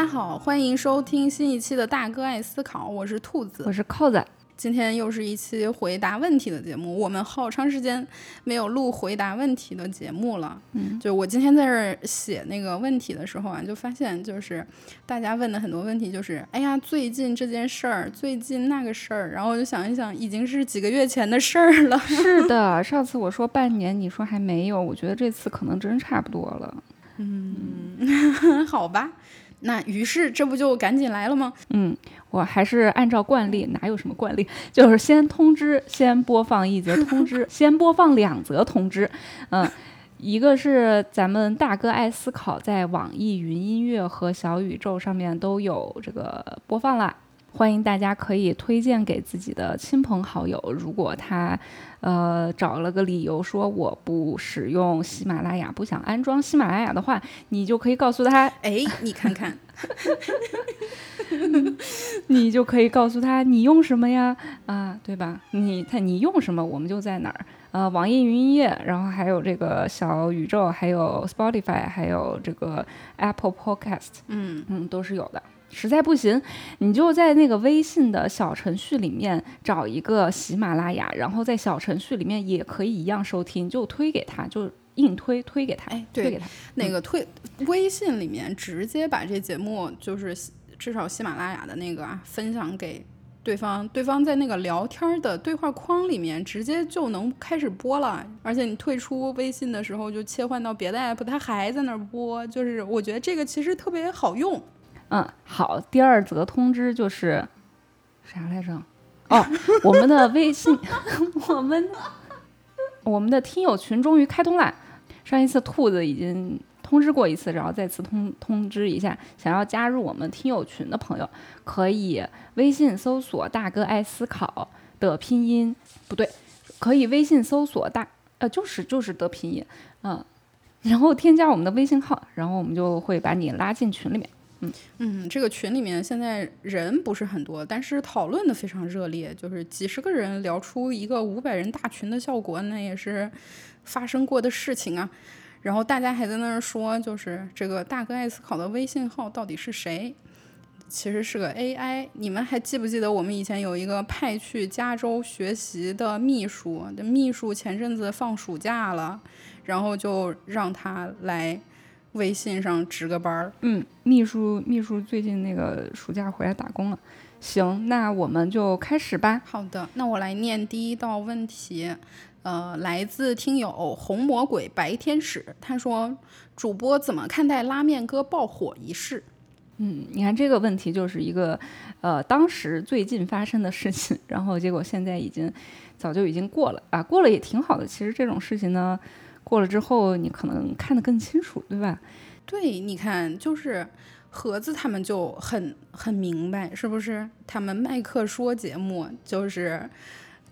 家好，欢迎收听新一期的《大哥爱思考》，我是兔子，我是扣子。今天又是一期回答问题的节目，我们好长时间没有录回答问题的节目了。嗯，就我今天在这儿写那个问题的时候啊，就发现就是大家问的很多问题就是，哎呀，最近这件事儿，最近那个事儿，然后我就想一想，已经是几个月前的事儿了。是的，上次我说半年，你说还没有，我觉得这次可能真差不多了。嗯，好吧。那于是这不就赶紧来了吗？嗯，我还是按照惯例，哪有什么惯例，就是先通知，先播放一则通知，先播放两则通知。嗯，一个是咱们大哥爱思考在网易云音乐和小宇宙上面都有这个播放了。欢迎大家可以推荐给自己的亲朋好友。如果他，呃，找了个理由说我不使用喜马拉雅，不想安装喜马拉雅的话，你就可以告诉他，哎，你看看 你就可以告诉他你用什么呀？啊，对吧？你他你用什么，我们就在哪儿。呃，网易云音乐，然后还有这个小宇宙，还有 Spotify，还有这个 Apple Podcast，嗯嗯，都是有的。实在不行，你就在那个微信的小程序里面找一个喜马拉雅，然后在小程序里面也可以一样收听，就推给他，就硬推推给他，哎，推给他。那个推微信里面直接把这节目，就是至少喜马拉雅的那个啊，分享给对方，对方在那个聊天的对话框里面直接就能开始播了。而且你退出微信的时候就切换到别的 app，它还在那儿播，就是我觉得这个其实特别好用。嗯，好，第二则通知就是啥来着？哦，我们的微信，我们我们的听友群终于开通了。上一次兔子已经通知过一次，然后再次通通知一下，想要加入我们听友群的朋友，可以微信搜索“大哥爱思考”的拼音，不对，可以微信搜索大呃，就是就是的拼音，嗯，然后添加我们的微信号，然后我们就会把你拉进群里面。嗯嗯，这个群里面现在人不是很多，但是讨论的非常热烈，就是几十个人聊出一个五百人大群的效果，那也是发生过的事情啊。然后大家还在那儿说，就是这个大哥爱思考的微信号到底是谁？其实是个 AI。你们还记不记得我们以前有一个派去加州学习的秘书？这秘书前阵子放暑假了，然后就让他来。微信上值个班儿，嗯，秘书秘书最近那个暑假回来打工了。行，那我们就开始吧。好的，那我来念第一道问题，呃，来自听友红魔鬼白天使，他说：“主播怎么看待拉面哥爆火一事？”嗯，你看这个问题就是一个，呃，当时最近发生的事情，然后结果现在已经早就已经过了啊，过了也挺好的。其实这种事情呢。过了之后，你可能看得更清楚，对吧？对，你看，就是盒子他们就很很明白，是不是？他们麦克说节目就是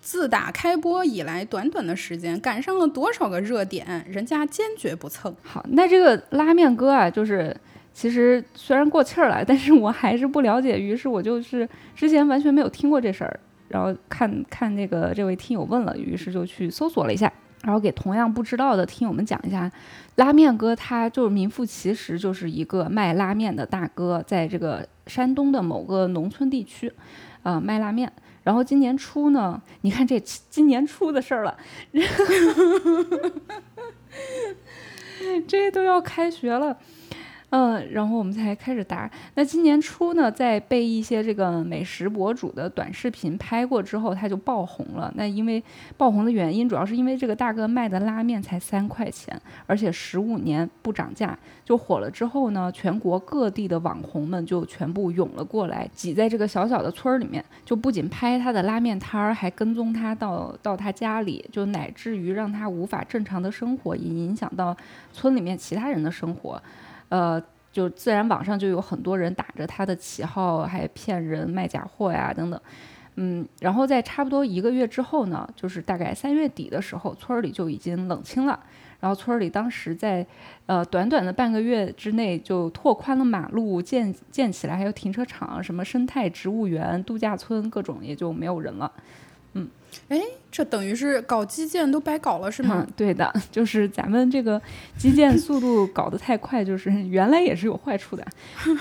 自打开播以来，短短的时间赶上了多少个热点，人家坚决不蹭。好，那这个拉面哥啊，就是其实虽然过气儿了，但是我还是不了解，于是我就是之前完全没有听过这事儿，然后看看那个这位听友问了，于是就去搜索了一下。然后给同样不知道的听友们讲一下，拉面哥他就是名副其实就是一个卖拉面的大哥，在这个山东的某个农村地区，呃卖拉面。然后今年初呢，你看这今年初的事儿了，这都要开学了。嗯，然后我们才开始答。那今年初呢，在被一些这个美食博主的短视频拍过之后，他就爆红了。那因为爆红的原因，主要是因为这个大哥卖的拉面才三块钱，而且十五年不涨价，就火了。之后呢，全国各地的网红们就全部涌了过来，挤在这个小小的村儿里面，就不仅拍他的拉面摊儿，还跟踪他到到他家里，就乃至于让他无法正常的生活，也影响到村里面其他人的生活。呃，就自然网上就有很多人打着他的旗号，还骗人卖假货呀，等等。嗯，然后在差不多一个月之后呢，就是大概三月底的时候，村里就已经冷清了。然后村里当时在呃短短的半个月之内就拓宽了马路，建建起来，还有停车场，什么生态植物园、度假村，各种也就没有人了。嗯，哎，这等于是搞基建都白搞了是吗？对的，就是咱们这个基建速度搞得太快，就是 原来也是有坏处的。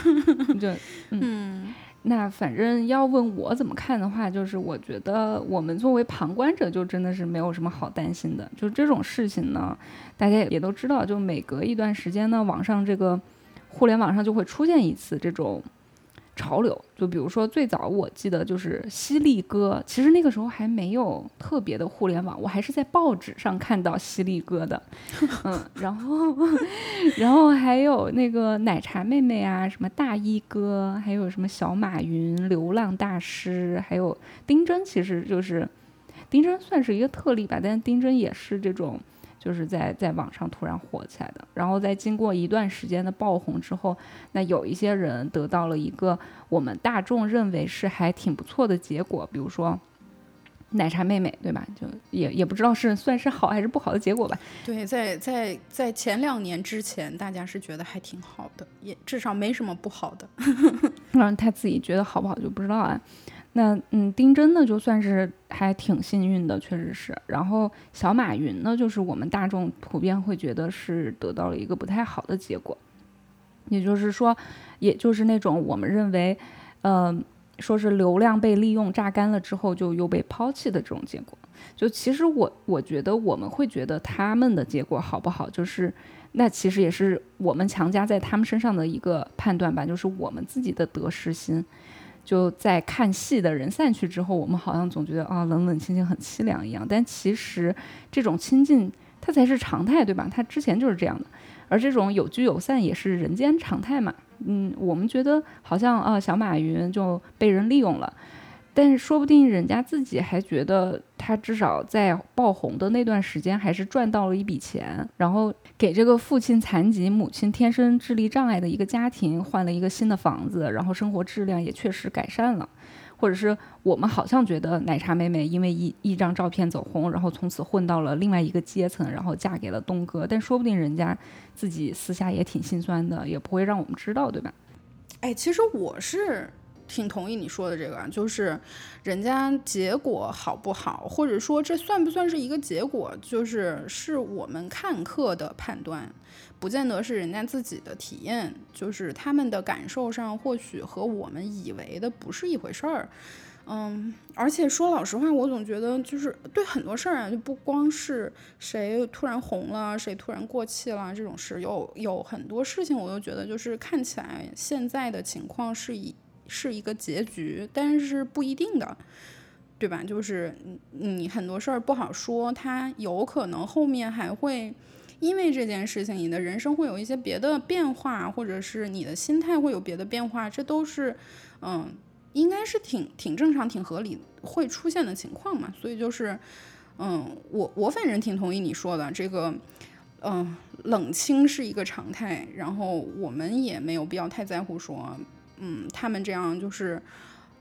就嗯，那反正要问我怎么看的话，就是我觉得我们作为旁观者，就真的是没有什么好担心的。就这种事情呢，大家也都知道，就每隔一段时间呢，网上这个互联网上就会出现一次这种。潮流，就比如说最早我记得就是犀利哥，其实那个时候还没有特别的互联网，我还是在报纸上看到犀利哥的，嗯，然后，然后还有那个奶茶妹妹啊，什么大衣哥，还有什么小马云、流浪大师，还有丁真，其实就是丁真算是一个特例吧，但丁真也是这种。就是在在网上突然火起来的，然后在经过一段时间的爆红之后，那有一些人得到了一个我们大众认为是还挺不错的结果，比如说奶茶妹妹，对吧？就也也不知道是算是好还是不好的结果吧。对，在在在前两年之前，大家是觉得还挺好的，也至少没什么不好的。让，他自己觉得好不好就不知道啊。那嗯，丁真呢，就算是还挺幸运的，确实是。然后小马云呢，就是我们大众普遍会觉得是得到了一个不太好的结果，也就是说，也就是那种我们认为，呃，说是流量被利用榨干了之后就又被抛弃的这种结果。就其实我我觉得我们会觉得他们的结果好不好，就是那其实也是我们强加在他们身上的一个判断吧，就是我们自己的得失心。就在看戏的人散去之后，我们好像总觉得啊冷冷清清很凄凉一样。但其实这种亲近它才是常态，对吧？它之前就是这样的，而这种有聚有散也是人间常态嘛。嗯，我们觉得好像啊小马云就被人利用了。但是说不定人家自己还觉得他至少在爆红的那段时间还是赚到了一笔钱，然后给这个父亲残疾、母亲天生智力障碍的一个家庭换了一个新的房子，然后生活质量也确实改善了。或者是我们好像觉得奶茶妹妹因为一一张照片走红，然后从此混到了另外一个阶层，然后嫁给了东哥，但说不定人家自己私下也挺心酸的，也不会让我们知道，对吧？哎，其实我是。挺同意你说的这个，就是人家结果好不好，或者说这算不算是一个结果，就是是我们看客的判断，不见得是人家自己的体验，就是他们的感受上或许和我们以为的不是一回事儿。嗯，而且说老实话，我总觉得就是对很多事儿啊，就不光是谁突然红了，谁突然过气了这种事，有有很多事情，我都觉得就是看起来现在的情况是以。是一个结局，但是不一定的，对吧？就是你很多事儿不好说，它有可能后面还会因为这件事情，你的人生会有一些别的变化，或者是你的心态会有别的变化，这都是嗯，应该是挺挺正常、挺合理会出现的情况嘛。所以就是嗯，我我反正挺同意你说的这个，嗯，冷清是一个常态，然后我们也没有必要太在乎说。嗯，他们这样就是，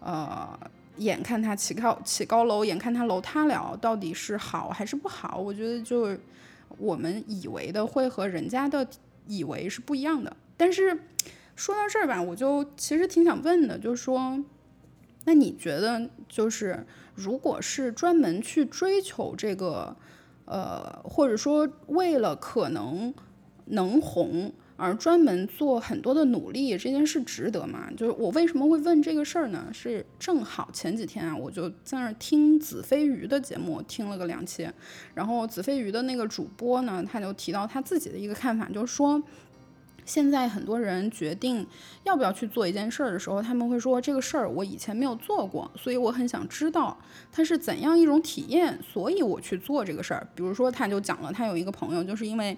呃，眼看他起高起高楼，眼看他楼塌了，到底是好还是不好？我觉得就我们以为的会和人家的以为是不一样的。但是说到这儿吧，我就其实挺想问的，就是说，那你觉得就是如果是专门去追求这个，呃，或者说为了可能能红？而专门做很多的努力，这件事值得吗？就是我为什么会问这个事儿呢？是正好前几天啊，我就在那儿听子非鱼的节目，听了个两期。然后子非鱼的那个主播呢，他就提到他自己的一个看法，就是说，现在很多人决定要不要去做一件事儿的时候，他们会说这个事儿我以前没有做过，所以我很想知道它是怎样一种体验，所以我去做这个事儿。比如说，他就讲了，他有一个朋友，就是因为。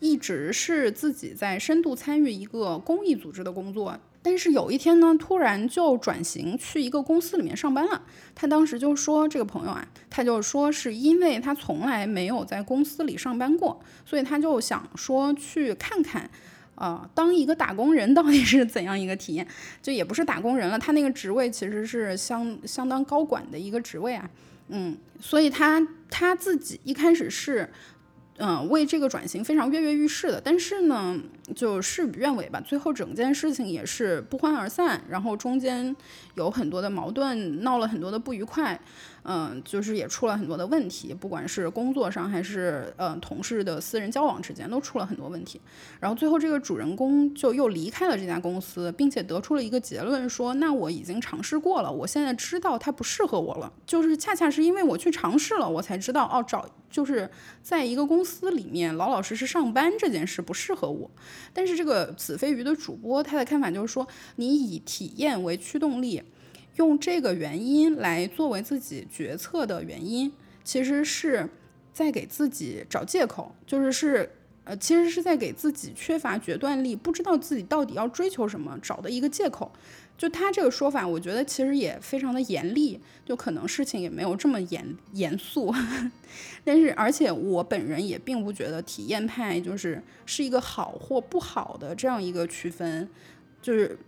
一直是自己在深度参与一个公益组织的工作，但是有一天呢，突然就转型去一个公司里面上班了。他当时就说：“这个朋友啊，他就说是因为他从来没有在公司里上班过，所以他就想说去看看，啊，当一个打工人到底是怎样一个体验。就也不是打工人了，他那个职位其实是相相当高管的一个职位啊，嗯，所以他他自己一开始是。”嗯，为这个转型非常跃跃欲试的，但是呢，就事与愿违吧。最后整件事情也是不欢而散，然后中间有很多的矛盾，闹了很多的不愉快。嗯，就是也出了很多的问题，不管是工作上还是呃同事的私人交往之间，都出了很多问题。然后最后这个主人公就又离开了这家公司，并且得出了一个结论，说那我已经尝试过了，我现在知道它不适合我了。就是恰恰是因为我去尝试了，我才知道哦，找就是在一个公司里面老老实实上班这件事不适合我。但是这个子非鱼的主播他的看法就是说，你以体验为驱动力。用这个原因来作为自己决策的原因，其实是在给自己找借口，就是是呃，其实是在给自己缺乏决断力，不知道自己到底要追求什么找的一个借口。就他这个说法，我觉得其实也非常的严厉，就可能事情也没有这么严严肃。但是，而且我本人也并不觉得体验派就是是一个好或不好的这样一个区分，就是。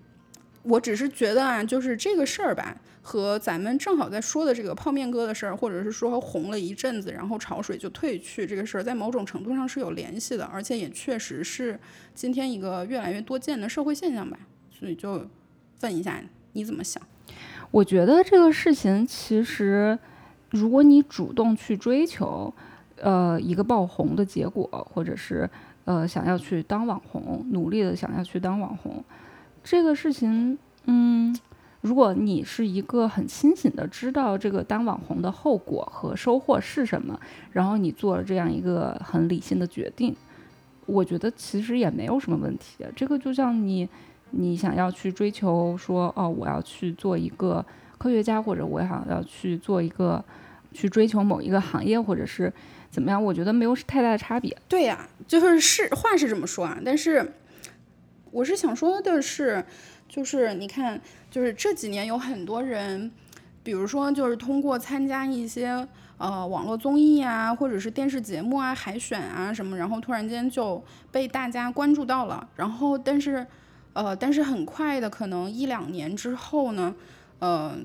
我只是觉得啊，就是这个事儿吧，和咱们正好在说的这个泡面哥的事儿，或者是说红了一阵子，然后潮水就退去这个事儿，在某种程度上是有联系的，而且也确实是今天一个越来越多见的社会现象吧。所以就问一下你怎么想？我觉得这个事情其实，如果你主动去追求，呃，一个爆红的结果，或者是呃想要去当网红，努力的想要去当网红。这个事情，嗯，如果你是一个很清醒的知道这个当网红的后果和收获是什么，然后你做了这样一个很理性的决定，我觉得其实也没有什么问题。这个就像你，你想要去追求说，哦，我要去做一个科学家，或者我想要去做一个，去追求某一个行业，或者是怎么样，我觉得没有太大的差别。对呀，就是是话是这么说啊，但是。我是想说的是，就是你看，就是这几年有很多人，比如说就是通过参加一些呃网络综艺啊，或者是电视节目啊、海选啊什么，然后突然间就被大家关注到了。然后，但是呃，但是很快的，可能一两年之后呢，呃，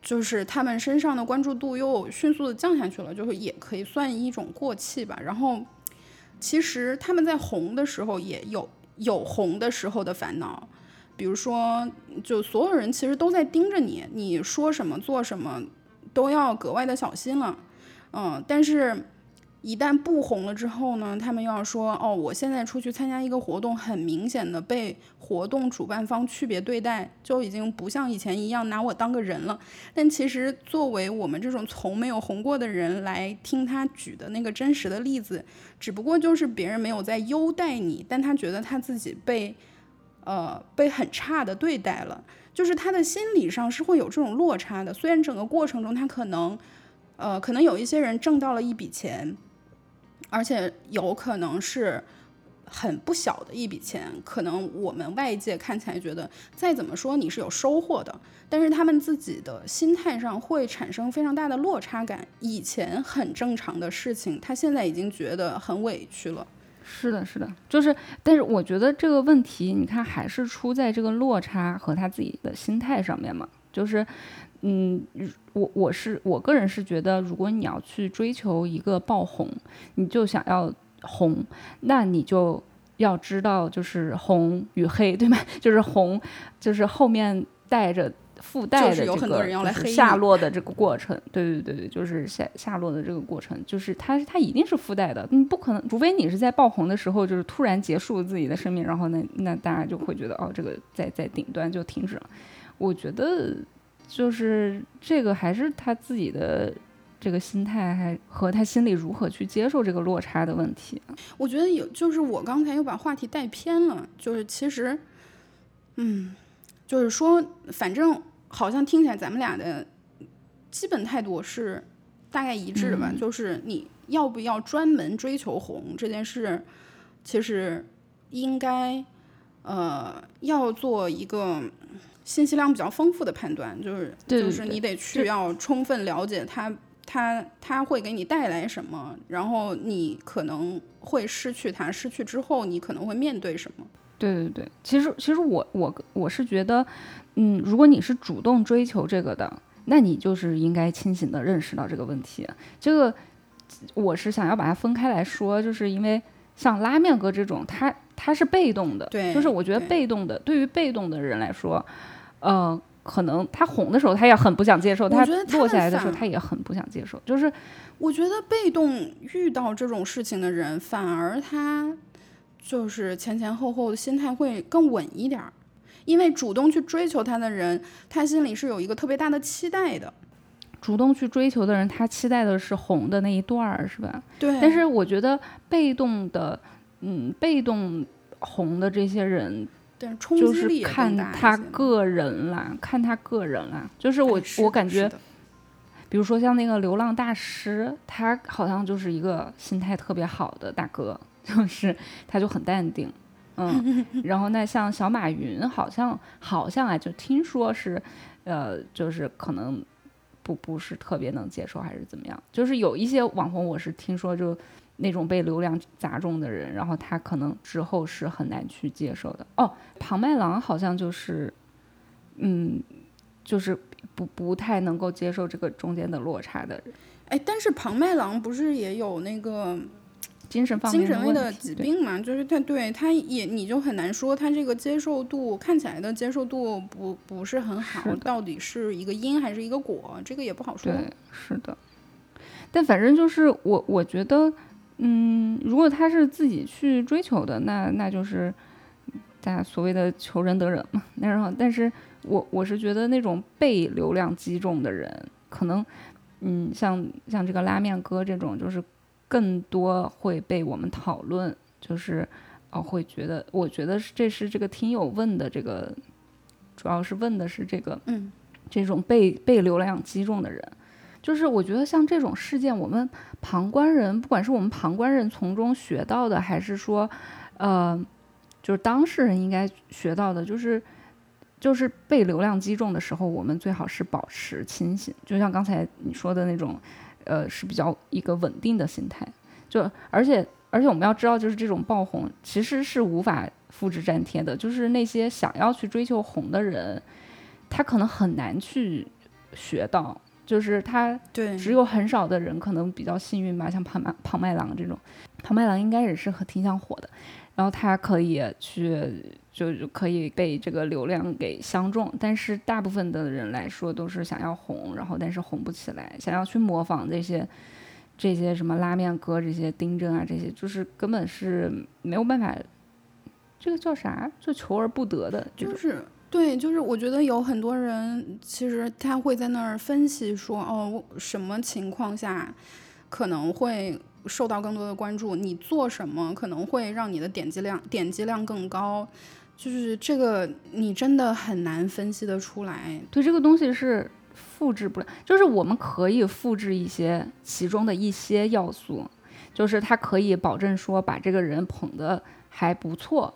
就是他们身上的关注度又迅速的降下去了，就是也可以算一种过气吧。然后，其实他们在红的时候也有。有红的时候的烦恼，比如说，就所有人其实都在盯着你，你说什么做什么都要格外的小心了，嗯，但是，一旦不红了之后呢，他们又要说，哦，我现在出去参加一个活动，很明显的被活动主办方区别对待，就已经不像以前一样拿我当个人了。但其实，作为我们这种从没有红过的人来听他举的那个真实的例子。只不过就是别人没有在优待你，但他觉得他自己被，呃，被很差的对待了，就是他的心理上是会有这种落差的。虽然整个过程中他可能，呃，可能有一些人挣到了一笔钱，而且有可能是。很不小的一笔钱，可能我们外界看起来觉得再怎么说你是有收获的，但是他们自己的心态上会产生非常大的落差感。以前很正常的事情，他现在已经觉得很委屈了。是的，是的，就是，但是我觉得这个问题，你看还是出在这个落差和他自己的心态上面嘛。就是，嗯，我我是我个人是觉得，如果你要去追求一个爆红，你就想要。红，那你就要知道，就是红与黑，对吗？就是红，就是后面带着附带的这个下落的这个过程。对对对对，就是下下落的这个过程，就是它它一定是附带的。你不可能，除非你是在爆红的时候，就是突然结束自己的生命，然后那那大家就会觉得哦，这个在在顶端就停止了。我觉得就是这个还是他自己的。这个心态还和他心里如何去接受这个落差的问题，我觉得有，就是我刚才又把话题带偏了，就是其实，嗯，就是说，反正好像听起来咱们俩的基本态度是大概一致的吧，就是你要不要专门追求红这件事，其实应该呃要做一个信息量比较丰富的判断，就是就是你得去要充分了解它，它它会给你带来什么？然后你可能会失去它，失去之后你可能会面对什么？对对对，其实其实我我我是觉得，嗯，如果你是主动追求这个的，那你就是应该清醒的认识到这个问题。这个我是想要把它分开来说，就是因为像拉面哥这种，他他是被动的，对，就是我觉得被动的，对于被动的人来说，呃。可能他红的时候他也很不想接受，他落下来的时候他也很不想接受，就是我觉得被动遇到这种事情的人，反而他就是前前后后的心态会更稳一点儿，因为主动去追求他的人，他心里是有一个特别大的期待的。主动去追求的人，他期待的是红的那一段儿，是吧？对，但是我觉得被动的，嗯，被动红的这些人，就是击力也看他个人啦，看他个人啦。就是我我感觉，比如说像那个流浪大师，他好像就是一个心态特别好的大哥，就是他就很淡定，嗯。然后那像小马云，好像好像啊，就听说是，呃，就是可能不不是特别能接受，还是怎么样？就是有一些网红，我是听说就那种被流量砸中的人，然后他可能之后是很难去接受的。哦，庞麦郎好像就是，嗯，就是不不太能够接受这个中间的落差的人，哎，但是庞麦郎不是也有那个精神方面精神类的疾病嘛？就是他对他也你就很难说他这个接受度看起来的接受度不不是很好，是到底是一个因还是一个果，这个也不好说。对，是的。但反正就是我，我觉得，嗯，如果他是自己去追求的，那那就是大家所谓的求人得人嘛。那然后，但是我我是觉得那种被流量击中的人，可能，嗯，像像这个拉面哥这种，就是更多会被我们讨论，就是哦，会觉得，我觉得是这是这个听友问的这个，主要是问的是这个，嗯，这种被被流量击中的人。就是我觉得像这种事件，我们旁观人，不管是我们旁观人从中学到的，还是说，呃，就是当事人应该学到的，就是就是被流量击中的时候，我们最好是保持清醒，就像刚才你说的那种，呃，是比较一个稳定的心态。就而且而且我们要知道，就是这种爆红其实是无法复制粘贴的，就是那些想要去追求红的人，他可能很难去学到。就是他对，只有很少的人可能比较幸运吧，像庞麦庞麦郎这种，庞麦郎应该也是很挺想火的，然后他可以去就就可以被这个流量给相中，但是大部分的人来说都是想要红，然后但是红不起来，想要去模仿这些这些什么拉面哥这些丁真啊这些，就是根本是没有办法，这个叫啥？就求而不得的就。是对，就是我觉得有很多人其实他会在那儿分析说，哦，什么情况下可能会受到更多的关注，你做什么可能会让你的点击量点击量更高，就是这个你真的很难分析得出来。对这个东西是复制不了，就是我们可以复制一些其中的一些要素，就是它可以保证说把这个人捧得还不错，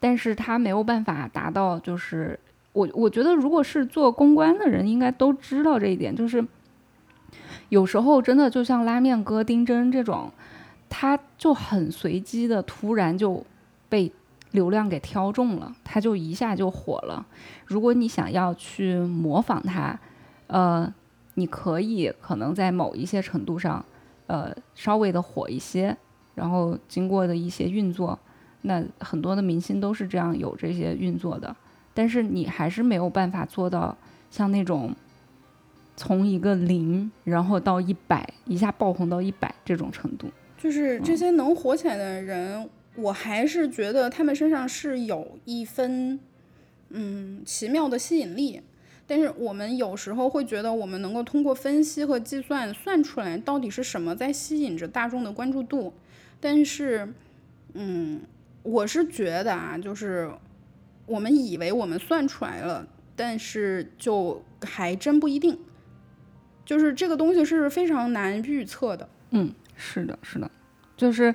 但是他没有办法达到，就是我我觉得如果是做公关的人，应该都知道这一点，就是有时候真的就像拉面哥丁真这种，他就很随机的突然就被流量给挑中了，他就一下就火了。如果你想要去模仿他，呃，你可以可能在某一些程度上，呃，稍微的火一些，然后经过的一些运作，那很多的明星都是这样有这些运作的，但是你还是没有办法做到像那种从一个零然后到一百一下爆红到一百这种程度。就是这些能火起来的人，我还是觉得他们身上是有一分，嗯，奇妙的吸引力。但是我们有时候会觉得，我们能够通过分析和计算算出来到底是什么在吸引着大众的关注度。但是，嗯，我是觉得啊，就是我们以为我们算出来了，但是就还真不一定。就是这个东西是非常难预测的。嗯，是的，是的，就是，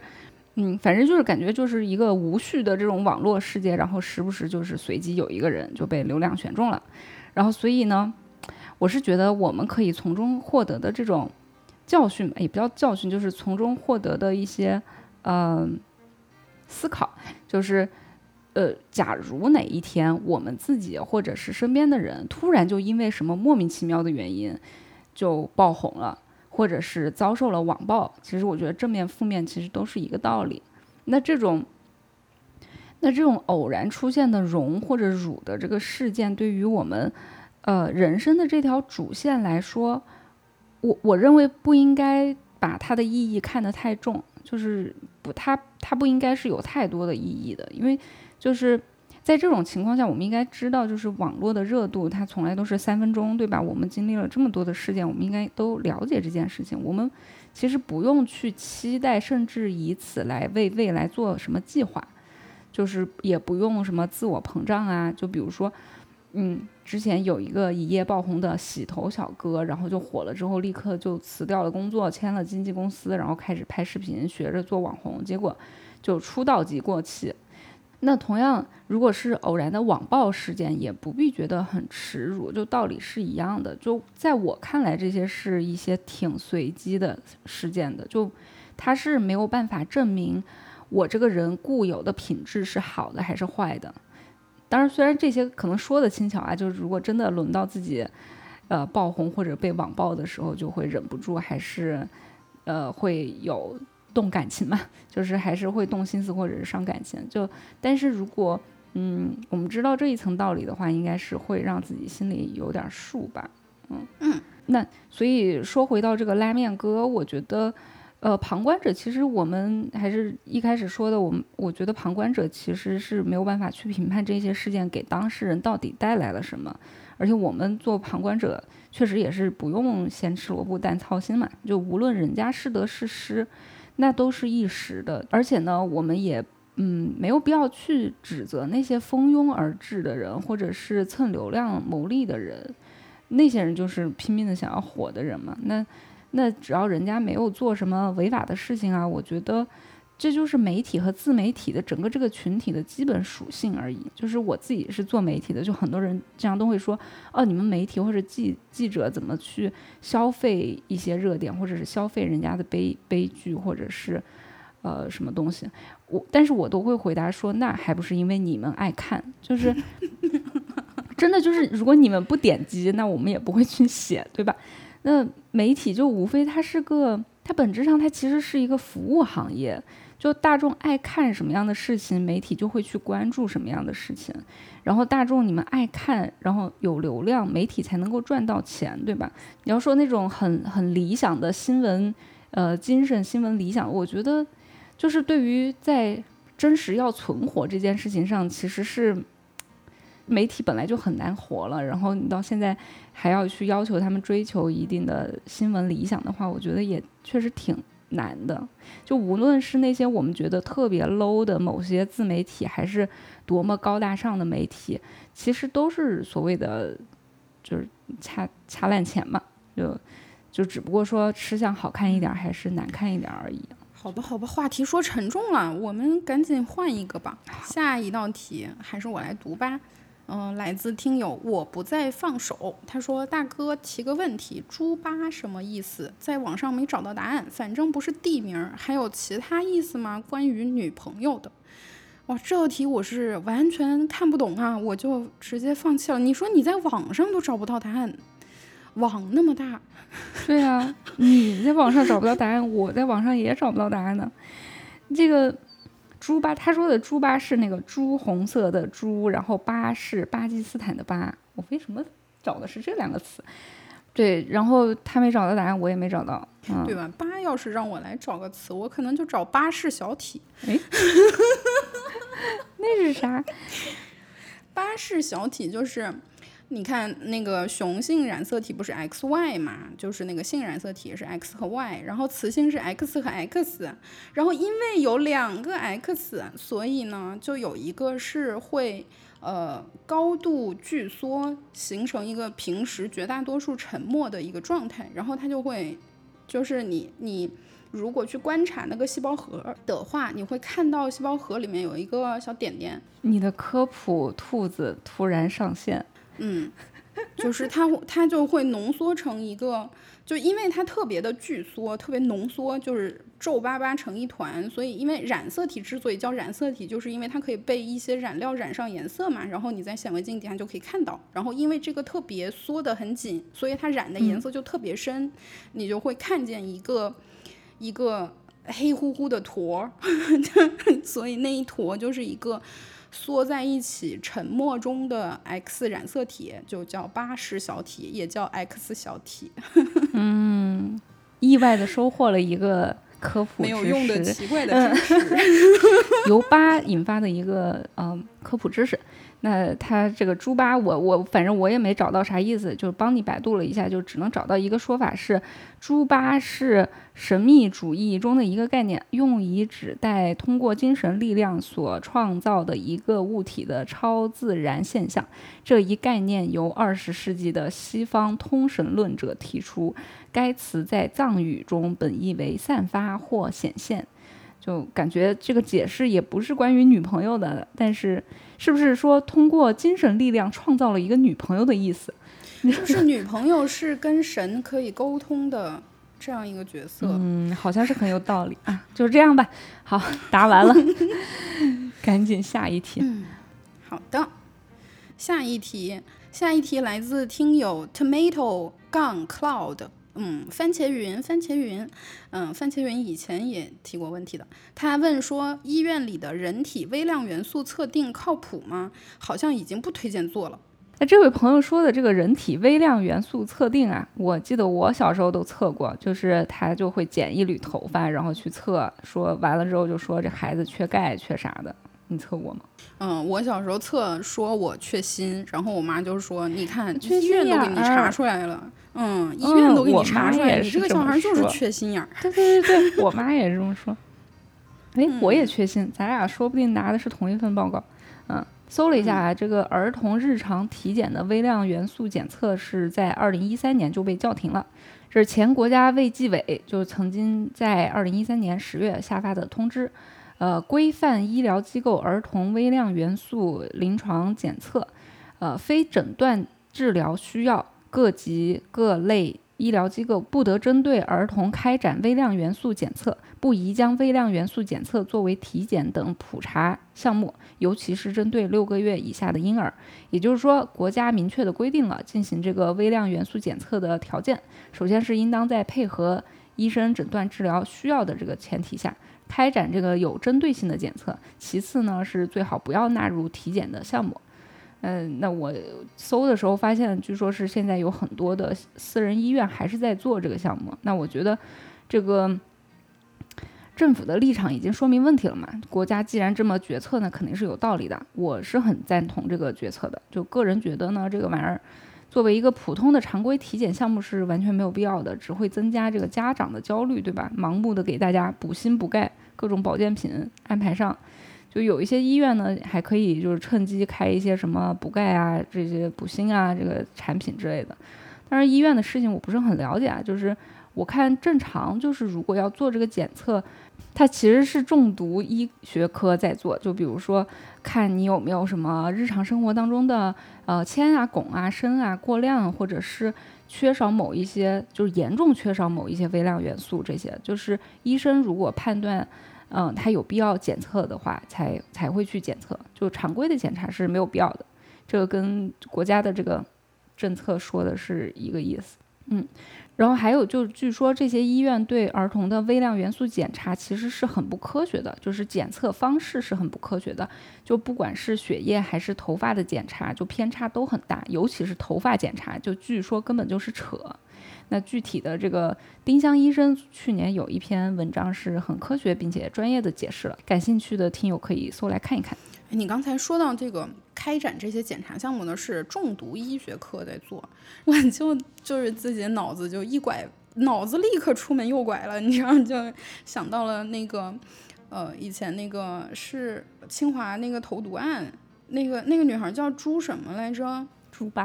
嗯，反正就是感觉就是一个无序的这种网络世界，然后时不时就是随机有一个人就被流量选中了，然后所以呢，我是觉得我们可以从中获得的这种教训，也不叫教训，就是从中获得的一些呃思考，就是。呃，假如哪一天我们自己或者是身边的人突然就因为什么莫名其妙的原因就爆红了，或者是遭受了网暴，其实我觉得正面负面其实都是一个道理。那这种，那这种偶然出现的荣或者辱的这个事件，对于我们，呃人生的这条主线来说，我我认为不应该把它的意义看得太重，就是不，它它不应该是有太多的意义的，因为就是在这种情况下，我们应该知道，就是网络的热度它从来都是三分钟，对吧？我们经历了这么多的事件，我们应该都了解这件事情，我们其实不用去期待，甚至以此来为未来做什么计划。就是也不用什么自我膨胀啊，就比如说，嗯，之前有一个一夜爆红的洗头小哥，然后就火了之后，立刻就辞掉了工作，签了经纪公司，然后开始拍视频，学着做网红，结果就出道即过气。那同样，如果是偶然的网暴事件，也不必觉得很耻辱，就道理是一样的。就在我看来，这些是一些挺随机的事件的，就他是没有办法证明。我这个人固有的品质是好的还是坏的？当然，虽然这些可能说的轻巧啊，就是如果真的轮到自己，呃，爆红或者被网暴的时候，就会忍不住，还是，呃，会有动感情嘛，就是还是会动心思或者是伤感情。就，但是如果，嗯，我们知道这一层道理的话，应该是会让自己心里有点数吧。嗯嗯。那所以说回到这个拉面哥，我觉得。呃，旁观者其实我们还是一开始说的，我们我觉得旁观者其实是没有办法去评判这些事件给当事人到底带来了什么，而且我们做旁观者确实也是不用先吃萝卜淡操心嘛，就无论人家是得是失，那都是一时的，而且呢，我们也嗯没有必要去指责那些蜂拥而至的人，或者是蹭流量牟利的人，那些人就是拼命的想要火的人嘛，那。那只要人家没有做什么违法的事情啊，我觉得这就是媒体和自媒体的整个这个群体的基本属性而已。就是我自己是做媒体的，就很多人这样都会说，哦，你们媒体或者记记者怎么去消费一些热点，或者是消费人家的悲悲剧，或者是呃什么东西？我但是我都会回答说，那还不是因为你们爱看，就是 真的就是如果你们不点击，那我们也不会去写，对吧？那媒体就无非它是个，它本质上它其实是一个服务行业，就大众爱看什么样的事情，媒体就会去关注什么样的事情，然后大众你们爱看，然后有流量，媒体才能够赚到钱，对吧？你要说那种很很理想的新闻，呃，精神新闻理想，我觉得就是对于在真实要存活这件事情上，其实是。媒体本来就很难活了，然后你到现在还要去要求他们追求一定的新闻理想的话，我觉得也确实挺难的。就无论是那些我们觉得特别 low 的某些自媒体，还是多么高大上的媒体，其实都是所谓的就是掐掐烂钱嘛，就就只不过说吃相好看一点还是难看一点而已。好吧，好吧，话题说沉重了，我们赶紧换一个吧。下一道题还是我来读吧。嗯，来自听友我不再放手。他说：“大哥提个问题，猪八什么意思？在网上没找到答案，反正不是地名，还有其他意思吗？关于女朋友的。”哇，这道题我是完全看不懂啊，我就直接放弃了。你说你在网上都找不到答案，网那么大，对啊，你在网上找不到答案，我在网上也找不到答案呢。这个。猪八，他说的猪八是那个朱红色的猪，然后巴是巴基斯坦的巴。我为什么找的是这两个词？对，然后他没找到答案，我也没找到，对吧？八要是让我来找个词，我可能就找巴氏小体。哎，那是啥？巴氏小体就是。你看那个雄性染色体不是 X Y 嘛，就是那个性染色体是 X 和 Y，然后雌性是 X 和 X，然后因为有两个 X，所以呢就有一个是会呃高度聚缩，形成一个平时绝大多数沉默的一个状态，然后它就会就是你你如果去观察那个细胞核的话，你会看到细胞核里面有一个小点点。你的科普兔子突然上线。嗯，就是它，它就会浓缩成一个，就因为它特别的聚缩，特别浓缩，就是皱巴巴成一团。所以，因为染色体之所以叫染色体，就是因为它可以被一些染料染上颜色嘛。然后你在显微镜底下就可以看到。然后因为这个特别缩得很紧，所以它染的颜色就特别深，你就会看见一个一个黑乎乎的坨。所以那一坨就是一个。缩在一起沉默中的 X 染色体，就叫巴氏小体，也叫 X 小体。嗯，意外的收获了一个科普没有用的奇怪的知识。由八引发的一个呃科普知识。那它这个猪八，我我反正我也没找到啥意思，就是帮你百度了一下，就只能找到一个说法是，猪八是神秘主义中的一个概念，用以指代通过精神力量所创造的一个物体的超自然现象。这一概念由二十世纪的西方通神论者提出，该词在藏语中本意为散发或显现。就感觉这个解释也不是关于女朋友的，但是是不是说通过精神力量创造了一个女朋友的意思？就是女朋友是跟神可以沟通的这样一个角色。嗯，好像是很有道理啊。就这样吧，好，答完了，赶紧下一题。嗯，好的，下一题，下一题来自听友 tomato 杠 cloud。嗯，番茄云，番茄云，嗯，番茄云以前也提过问题的。他问说，医院里的人体微量元素测定靠谱吗？好像已经不推荐做了。哎，这位朋友说的这个人体微量元素测定啊，我记得我小时候都测过，就是他就会剪一缕头发，然后去测，说完了之后就说这孩子缺钙缺啥的。你测过吗？嗯，我小时候测，说我缺锌，然后我妈就说，你看缺医院都给你查出来了，嗯，医院都给你查出来，也你这个小孩就是缺心眼儿。对对对对，我妈也这么说。哎，我嗯也缺锌，咱俩说不定拿的是同一份报告。嗯，搜了一下啊，这个儿童日常体检的微量元素检测是在二零一三年就被叫停了。这是前国家卫计委就曾经在二零一三年十月下发的通知，呃，规范医疗机构儿童微量元素临床检测，呃，非诊断治疗需要，各级各类医疗机构不得针对儿童开展微量元素检测，不宜将微量元素检测作为体检等普查项目，尤其是针对六个月以下的婴儿。也就是说，国家明确的规定了进行这个微量元素检测的条件，首先是应当在配合医生诊断治疗需要的这个前提下。开展这个有针对性的检测，其次呢是最好不要纳入体检的项目。嗯，那我搜的时候发现，据说是现在有很多的私人医院还是在做这个项目。那我觉得，这个政府的立场已经说明问题了嘛。国家既然这么决策呢，肯定是有道理的。我是很赞同这个决策的。就个人觉得呢，这个玩意儿作为一个普通的常规体检项目是完全没有必要的，只会增加这个家长的焦虑，对吧？盲目的给大家补锌补钙，各种保健品安排上。就有一些医院呢，还可以就是趁机开一些什么补钙啊、这些补锌啊这个产品之类的。当然，医院的事情我不是很了解啊，就是我看正常就是如果要做这个检测，它其实是中毒医学科在做，就比如说看你有没有什么日常生活当中的呃铅啊、汞啊、砷啊过量，或者是缺少某一些，就是严重缺少某一些微量元素，这些就是医生如果判断。嗯，他有必要检测的话，才才会去检测。就常规的检查是没有必要的，这个跟国家的这个政策说的是一个意思。嗯，然后还有就是据说这些医院对儿童的微量元素检查其实是很不科学的，就是检测方式是很不科学的。就不管是血液还是头发的检查，就偏差都很大，尤其是头发检查，就据说根本就是扯。那具体的这个丁香医生去年有一篇文章是很科学并且专业的解释了，感兴趣的听友可以搜来看一看。哎你刚才说到这个开展这些检查项目呢，是中毒医学科在做，我就就是自己脑子就一拐，脑子立刻出门右拐了，你知道，就想到了那个，呃，以前那个是清华那个投毒案，那个那个女孩叫朱什么来着？猪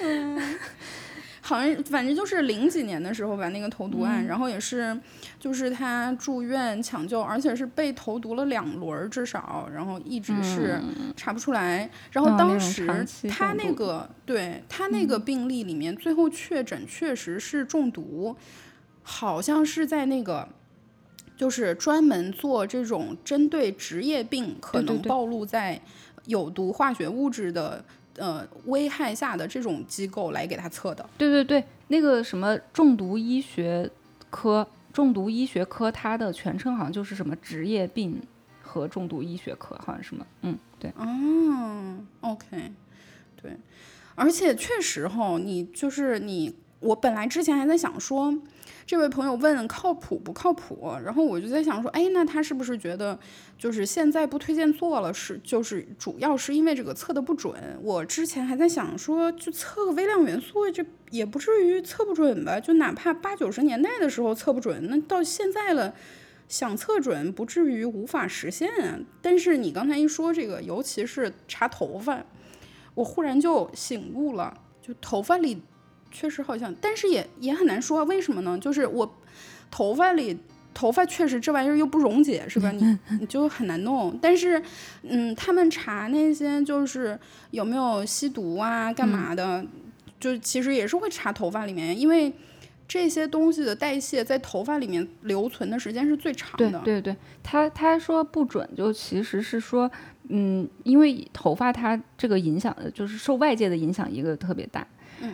疤，好像反正就是零几年的时候吧，那个投毒案，嗯然后也是，就是他住院抢救，而且是被投毒了两轮至少，然后一直是查不出来。然后当时他那个对他那个病例里面，最后确诊确实是中毒，好像是在那个。就是专门做这种针对职业病可能暴露在有毒化学物质的呃危害下的这种机构来给他测的。对对对，那个什么中毒医学科中毒医学科它的全称好像就是什么职业病和中毒医学科，好像什么，嗯，对。哦，OK，对，而且确实哈，你就是你，我本来之前还在想说。这位朋友问靠谱不靠谱，然后我就在想说，哎，那他是不是觉得就是现在不推荐做了，是就是主要是因为这个测的不准？我之前还在想说，就测个微量元素，这也不至于测不准吧？就哪怕八九十年代的时候测不准，那到现在了，想测准不至于无法实现啊。但是你刚才一说这个，尤其是查头发，我忽然就醒悟了，就头发里。确实好像，但是也也很难说，为什么呢？就是我头发里头发确实这玩意儿又不溶解，是吧？你 你就很难弄。但是，嗯，他们查那些就是有没有吸毒啊，干嘛的，就其实也是会查头发里面，因为这些东西的代谢在头发里面留存的时间是最长的。对对对，他他说不准，就其实是说，嗯，因为头发它这个影响，就是受外界的影响一个特别大。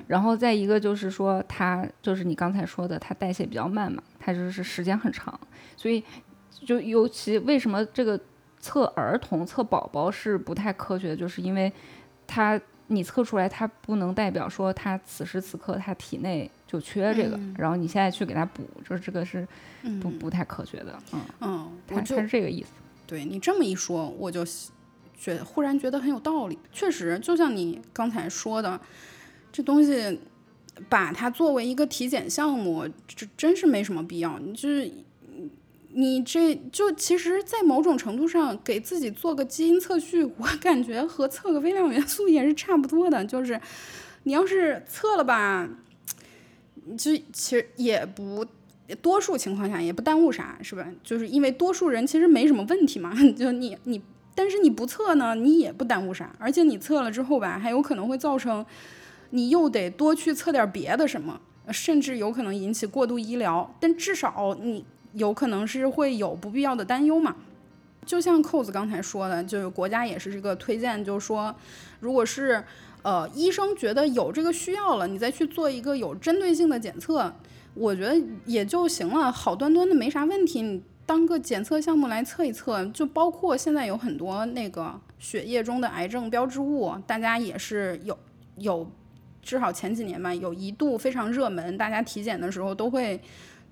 然后再一个就是说，它就是你刚才说的，它代谢比较慢嘛，它就是时间很长，所以就尤其为什么这个测儿童、测宝宝是不太科学，就是因为它你测出来，它不能代表说他此时此刻他体内就缺这个，然后你现在去给他补，就是这个是不不太科学的，嗯。嗯，它它是这个意思。对你这么一说，我就觉忽然觉得很有道理，确实就像你刚才说的。这东西把它作为一个体检项目，这真是没什么必要。你就是你这就其实，在某种程度上给自己做个基因测序，我感觉和测个微量元素也是差不多的。就是你要是测了吧，就其实也不多数情况下也不耽误啥，是吧？就是因为多数人其实没什么问题嘛。就你你，但是你不测呢，你也不耽误啥。而且你测了之后吧，还有可能会造成。你又得多去测点别的什么，甚至有可能引起过度医疗，但至少你有可能是会有不必要的担忧嘛。就像扣子刚才说的，就是国家也是这个推荐，就是说，如果是呃医生觉得有这个需要了，你再去做一个有针对性的检测，我觉得也就行了，好端端的没啥问题，你当个检测项目来测一测，就包括现在有很多那个血液中的癌症标志物，大家也是有有。至少前几年吧，有一度非常热门，大家体检的时候都会，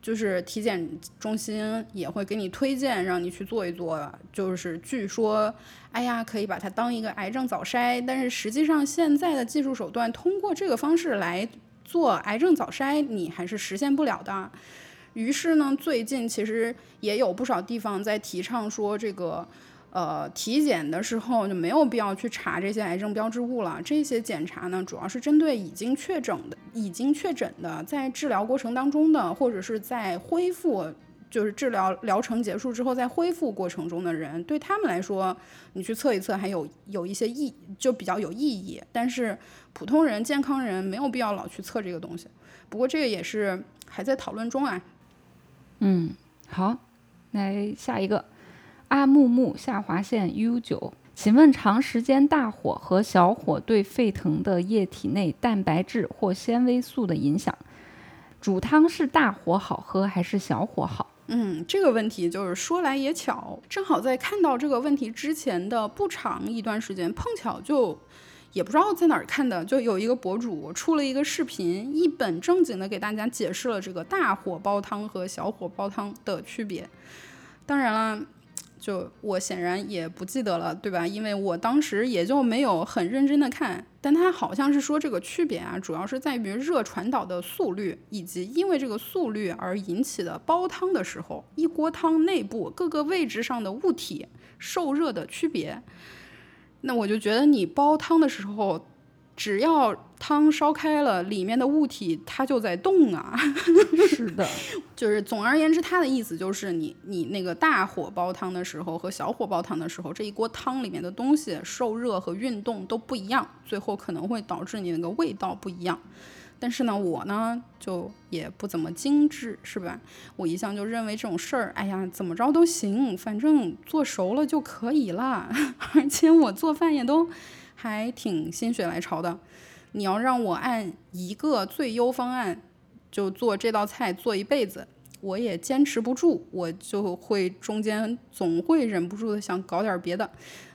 就是体检中心也会给你推荐，让你去做一做。就是据说，哎呀，可以把它当一个癌症早筛，但是实际上现在的技术手段，通过这个方式来做癌症早筛，你还是实现不了的。于是呢，最近其实也有不少地方在提倡说这个。呃，体检的时候就没有必要去查这些癌症标志物了。这些检查呢，主要是针对已经确诊的、已经确诊的，在治疗过程当中的，或者是在恢复，就是治疗疗程结束之后在恢复过程中的人，对他们来说，你去测一测还有有一些意，就比较有意义。但是普通人、健康人没有必要老去测这个东西。不过这个也是还在讨论中啊。嗯，好，来下一个。阿木木下划线 U 九，请问长时间大火和小火对沸腾的液体内蛋白质或纤维素的影响？煮汤是大火好喝还是小火好？嗯，这个问题就是说来也巧，正好在看到这个问题之前的不长一段时间，碰巧就也不知道在哪儿看的，就有一个博主出了一个视频，一本正经的给大家解释了这个大火煲汤和小火煲汤的区别。当然了。就我显然也不记得了，对吧？因为我当时也就没有很认真的看，但他好像是说这个区别啊，主要是在于热传导的速率，以及因为这个速率而引起的煲汤的时候，一锅汤内部各个位置上的物体受热的区别。那我就觉得你煲汤的时候。只要汤烧开了，里面的物体它就在动啊。是的，就是总而言之，他的意思就是你你那个大火煲汤的时候和小火煲汤的时候，这一锅汤里面的东西受热和运动都不一样，最后可能会导致你那个味道不一样。但是呢，我呢就也不怎么精致，是吧？我一向就认为这种事儿，哎呀，怎么着都行，反正做熟了就可以了。而且我做饭也都。还挺心血来潮的，你要让我按一个最优方案就做这道菜做一辈子，我也坚持不住，我就会中间总会忍不住的想搞点别的，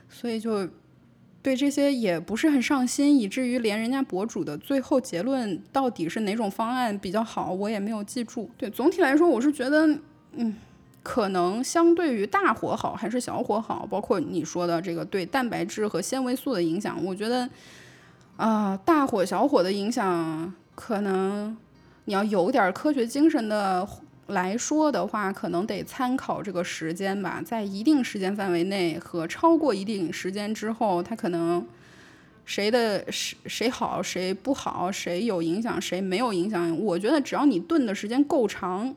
所以就对这些也不是很上心，以至于连人家博主的最后结论到底是哪种方案比较好，我也没有记住。对，总体来说，我是觉得，嗯。可能相对于大火好还是小火好，包括你说的这个对蛋白质和纤维素的影响，我觉得，啊，大火小火的影响，可能你要有点科学精神的来说的话，可能得参考这个时间吧，在一定时间范围内和超过一定时间之后，它可能谁的谁谁好谁不好，谁有影响谁没有影响，我觉得只要你炖的时间够长。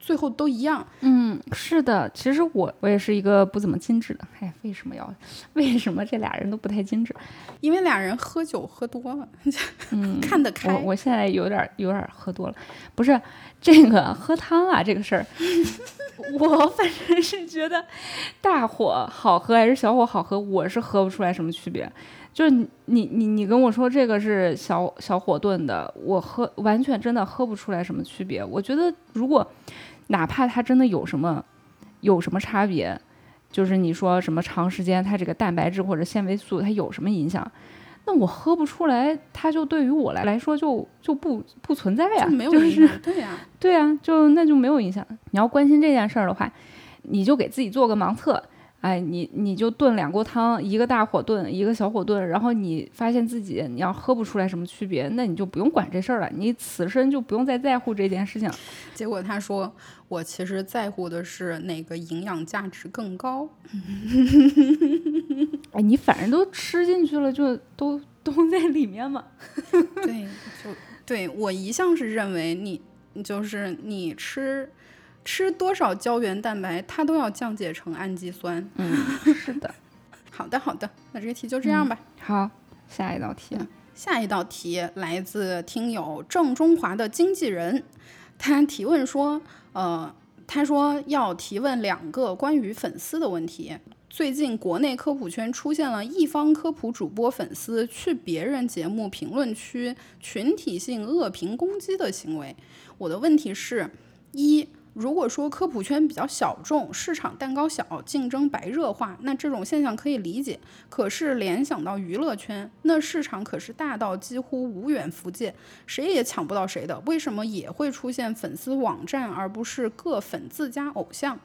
最后都一样，嗯，是的，其实我我也是一个不怎么精致的，哎，为什么要？为什么这俩人都不太精致？因为俩人喝酒喝多了，嗯，看得开。我我现在有点有点喝多了，不是这个喝汤啊，这个事儿，我反正是觉得大火好喝还是小火好喝，我是喝不出来什么区别。就是你你你跟我说这个是小小火炖的，我喝完全真的喝不出来什么区别。我觉得如果哪怕它真的有什么有什么差别，就是你说什么长时间它这个蛋白质或者纤维素它有什么影响，那我喝不出来，它就对于我来来说就就不不存在呀，没有影响，对呀，对呀，就那就没有影响。你要关心这件事儿的话，你就给自己做个盲测。哎，你你就炖两锅汤，一个大火炖，一个小火炖，然后你发现自己你要喝不出来什么区别，那你就不用管这事儿了，你此生就不用再在乎这件事情。结果他说，我其实在乎的是哪个营养价值更高。哎，你反正都吃进去了，就都都在里面嘛。对，就对我一向是认为你就是你吃。吃多少胶原蛋白，它都要降解成氨基酸。嗯，是的。好的，好的，那这个题就这样吧。好，下一道题。下一道题来自听友郑中华的经纪人，他提问说：“呃，他说要提问两个关于粉丝的问题。最近国内科普圈出现了一方科普主播粉丝去别人节目评论区群体性恶评攻击的行为。我的问题是：一。”如果说科普圈比较小众，市场蛋糕小，竞争白热化，那这种现象可以理解。可是联想到娱乐圈，那市场可是大到几乎无远弗届，谁也抢不到谁的。为什么也会出现粉丝网站，而不是各粉自家偶像？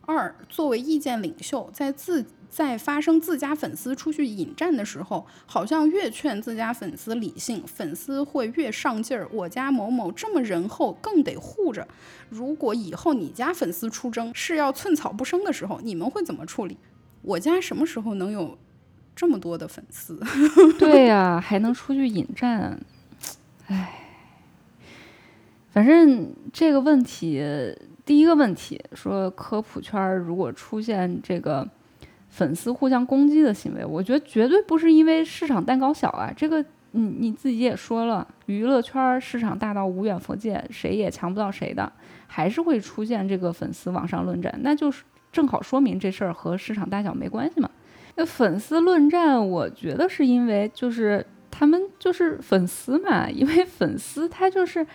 二，作为意见领袖，在自。在发生自家粉丝出去引战的时候，好像越劝自家粉丝理性，粉丝会越上劲儿。我家某某这么仁厚，更得护着。如果以后你家粉丝出征是要寸草不生的时候，你们会怎么处理？我家什么时候能有这么多的粉丝？对呀，还能出去引战？哎，反正这个问题，第一个问题说科普圈如果出现这个。粉丝互相攻击的行为，我觉得绝对不是因为市场蛋糕小啊。这个你你自己也说了，娱乐圈市场大到无远弗届，谁也抢不到谁的，还是会出现这个粉丝网上论战，那就是正好说明这事儿和市场大小没关系嘛。那粉丝论战，我觉得是因为就是他们就是粉丝嘛，因为粉丝他就是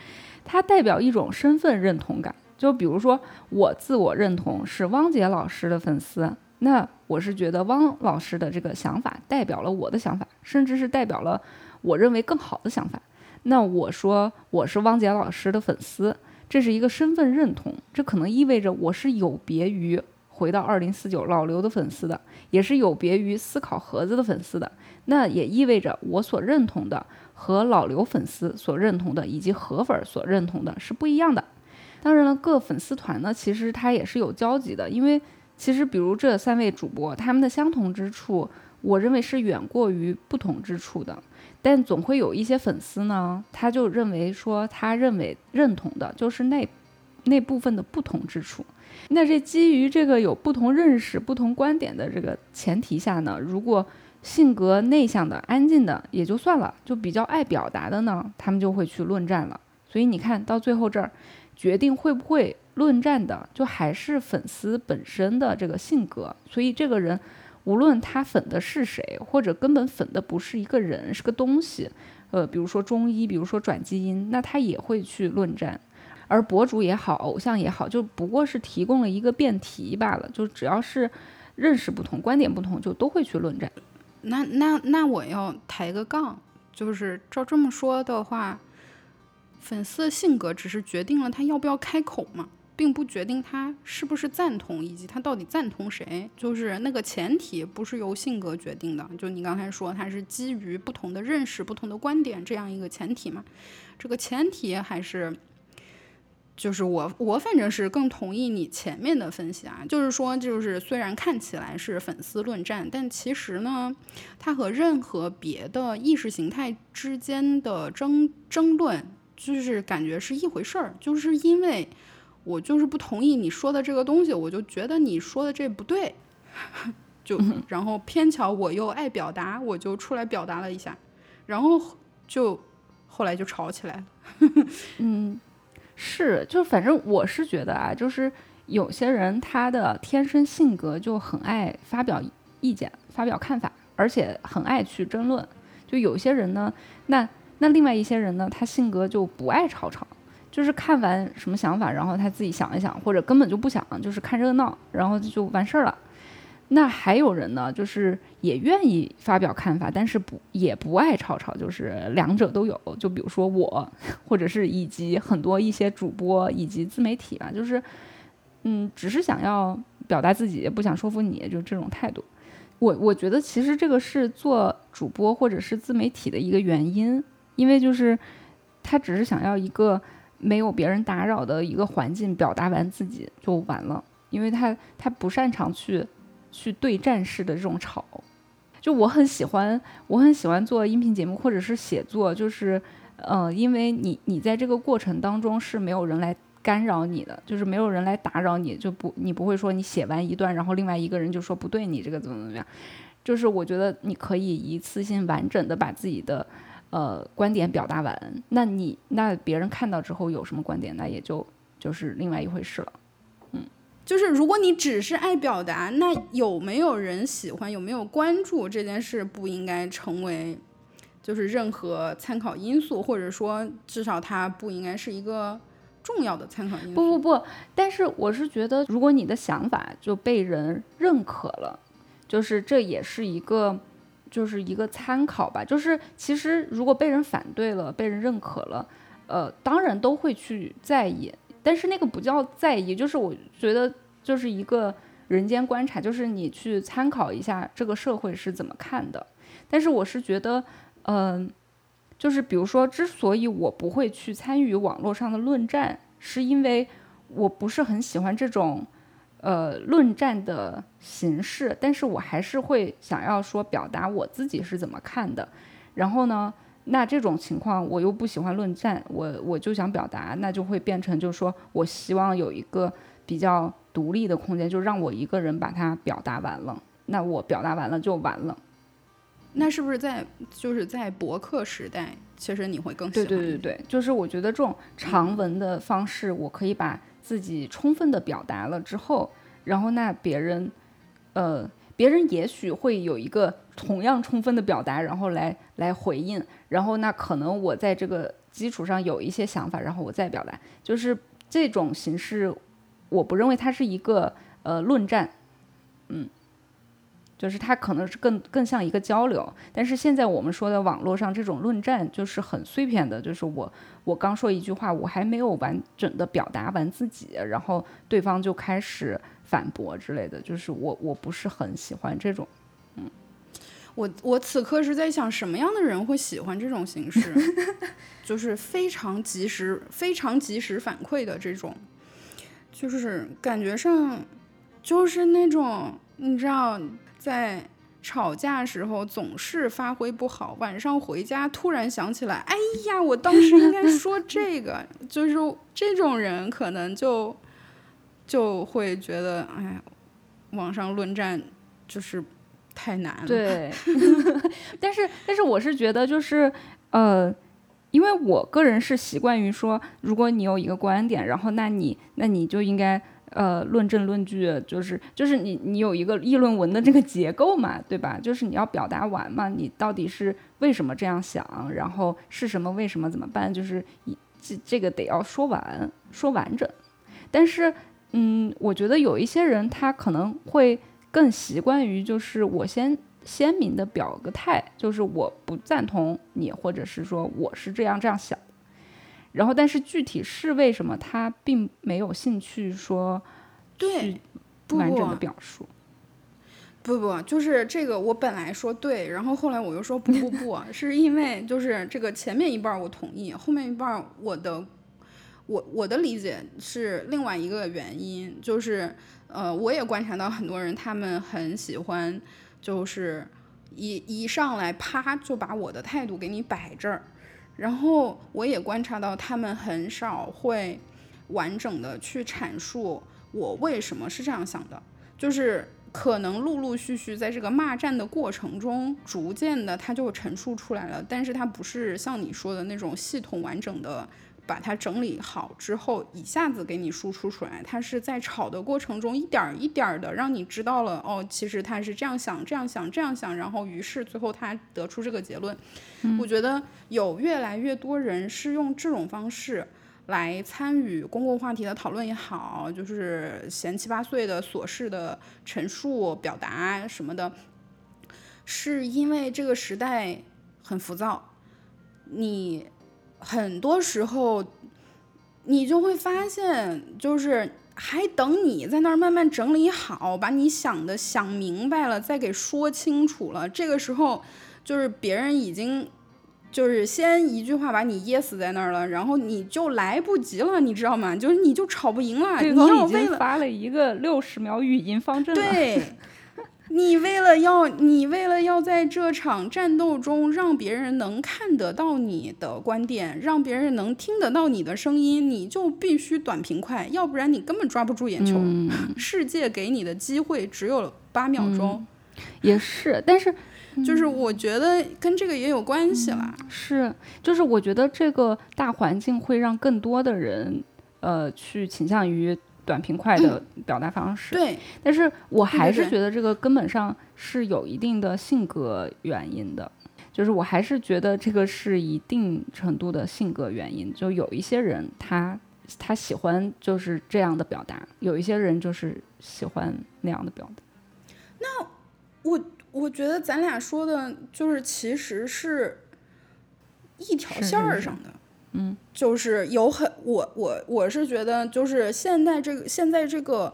他代表一种身份认同感，就比如说我自我认同是汪杰老师的粉丝。那我是觉得汪老师的这个想法代表了我的想法，甚至是代表了我认为更好的想法。那我说我是汪杰老师的粉丝，这是一个身份认同，这可能意味着我是有别于回到二零四九老刘的粉丝的，也是有别于思考盒子的粉丝的。那也意味着我所认同的和老刘粉丝所认同的以及河粉所认同的是不一样的。当然了，各粉丝团呢，其实它也是有交集的，因为。其实，比如这三位主播，他们的相同之处，我认为是远过于不同之处的。但总会有一些粉丝呢，他就认为说，他认为认同的就是那那部分的不同之处。那这基于这个有不同认识、不同观点的这个前提下呢，如果性格内向的、安静的也就算了，就比较爱表达的呢，他们就会去论战了。所以你看到最后这儿，决定会不会。论战的就还是粉丝本身的这个性格，所以这个人无论他粉的是谁，或者根本粉的不是一个人，是个东西，呃，比如说中医，比如说转基因，那他也会去论战。而博主也好，偶像也好，就不过是提供了一个辩题罢了。就只要是认识不同、观点不同，就都会去论战。那那那我要抬个杠，就是照这么说的话，粉丝的性格只是决定了他要不要开口嘛。并不决定他是不是赞同，以及他到底赞同谁，就是那个前提不是由性格决定的。就你刚才说，他是基于不同的认识、不同的观点这样一个前提嘛？这个前提还是，就是我我反正是更同意你前面的分析啊，就是说，就是虽然看起来是粉丝论战，但其实呢，它和任何别的意识形态之间的争争论，就是感觉是一回事儿，就是因为。我就是不同意你说的这个东西，我就觉得你说的这不对，就然后偏巧我又爱表达，我就出来表达了一下，然后就后来就吵起来了。嗯，是，就反正我是觉得啊，就是有些人他的天生性格就很爱发表意见、发表看法，而且很爱去争论。就有些人呢，那那另外一些人呢，他性格就不爱吵吵。就是看完什么想法，然后他自己想一想，或者根本就不想，就是看热闹，然后就完事儿了。那还有人呢，就是也愿意发表看法，但是不也不爱吵吵，就是两者都有。就比如说我，或者是以及很多一些主播以及自媒体吧，就是嗯，只是想要表达自己，不想说服你，就这种态度。我我觉得其实这个是做主播或者是自媒体的一个原因，因为就是他只是想要一个。没有别人打扰的一个环境，表达完自己就完了，因为他他不擅长去去对战式的这种吵。就我很喜欢，我很喜欢做音频节目或者是写作，就是呃，因为你你在这个过程当中是没有人来干扰你的，就是没有人来打扰你，就不你不会说你写完一段，然后另外一个人就说不对，你这个怎么怎么样，就是我觉得你可以一次性完整的把自己的。呃，观点表达完，那你那别人看到之后有什么观点，那也就就是另外一回事了。嗯，就是如果你只是爱表达，那有没有人喜欢，有没有关注这件事，不应该成为就是任何参考因素，或者说至少它不应该是一个重要的参考因素。不不不，但是我是觉得，如果你的想法就被人认可了，就是这也是一个。就是一个参考吧，就是其实如果被人反对了，被人认可了，呃，当然都会去在意，但是那个不叫在意，就是我觉得就是一个人间观察，就是你去参考一下这个社会是怎么看的。但是我是觉得，嗯，就是比如说，之所以我不会去参与网络上的论战，是因为我不是很喜欢这种。呃，论战的形式，但是我还是会想要说表达我自己是怎么看的。然后呢，那这种情况我又不喜欢论战，我我就想表达，那就会变成就是说我希望有一个比较独立的空间，就让我一个人把它表达完了。那我表达完了就完了。那是不是在就是在博客时代，其实你会更喜欢？对对对对，就是我觉得这种长文的方式，我可以把。自己充分的表达了之后，然后那别人，呃，别人也许会有一个同样充分的表达，然后来来回应，然后那可能我在这个基础上有一些想法，然后我再表达，就是这种形式，我不认为它是一个呃论战，嗯。就是它可能是更更像一个交流，但是现在我们说的网络上这种论战就是很碎片的，就是我我刚说一句话，我还没有完整的表达完自己，然后对方就开始反驳之类的，就是我我不是很喜欢这种，嗯，我我此刻是在想什么样的人会喜欢这种形式，就是非常及时、非常及时反馈的这种，就是感觉上就是那种你知道。在吵架时候总是发挥不好，晚上回家突然想起来，哎呀，我当时应该说 这个，就是这种人可能就就会觉得，哎呀，网上论战就是太难了。对，但是但是我是觉得就是呃，因为我个人是习惯于说，如果你有一个观点，然后那你那你就应该。呃，论证论据就是就是你你有一个议论文的这个结构嘛，对吧？就是你要表达完嘛，你到底是为什么这样想，然后是什么，为什么怎么办？就是这这个得要说完，说完整。但是，嗯，我觉得有一些人他可能会更习惯于，就是我先鲜明的表个态，就是我不赞同你，或者是说我是这样这样想。然后，但是具体是为什么，他并没有兴趣说对完整的表述。不不，就是这个，我本来说对，然后后来我又说不不不，是因为就是这个前面一半我同意，后面一半我的我我的理解是另外一个原因，就是呃，我也观察到很多人他们很喜欢，就是一一上来啪就把我的态度给你摆这儿。然后我也观察到，他们很少会完整的去阐述我为什么是这样想的，就是可能陆陆续续在这个骂战的过程中，逐渐的他就陈述出来了，但是他不是像你说的那种系统完整的。把它整理好之后，一下子给你输出出来。它是在吵的过程中，一点一点的让你知道了，哦，其实他是这样想、这样想、这样想，然后于是最后他得出这个结论。我觉得有越来越多人是用这种方式来参与公共话题的讨论也好，就是闲七八碎的琐事的陈述、表达什么的，是因为这个时代很浮躁，你。很多时候，你就会发现，就是还等你在那儿慢慢整理好，把你想的想明白了，再给说清楚了。这个时候，就是别人已经就是先一句话把你噎死在那儿了，然后你就来不及了，你知道吗？就是你就吵不赢了。你要为了发了一个六十秒语音方阵了。对。你为了要，你为了要在这场战斗中让别人能看得到你的观点，让别人能听得到你的声音，你就必须短平快，要不然你根本抓不住眼球。世界给你的机会只有八秒钟，也是，但是就是我觉得跟这个也有关系啦。是，就是我觉得这个大环境会让更多的人，呃，去倾向于。短平快的表达方式，对，但是我还是觉得这个根本上是有一定的性格原因的，就是我还是觉得这个是一定程度的性格原因。就有一些人他他喜欢就是这样的表达，有一些人就是喜欢那样的表达。那我我觉得咱俩说的就是其实是一条线儿上的。嗯，就是有很我我我是觉得，就是现在这个现在这个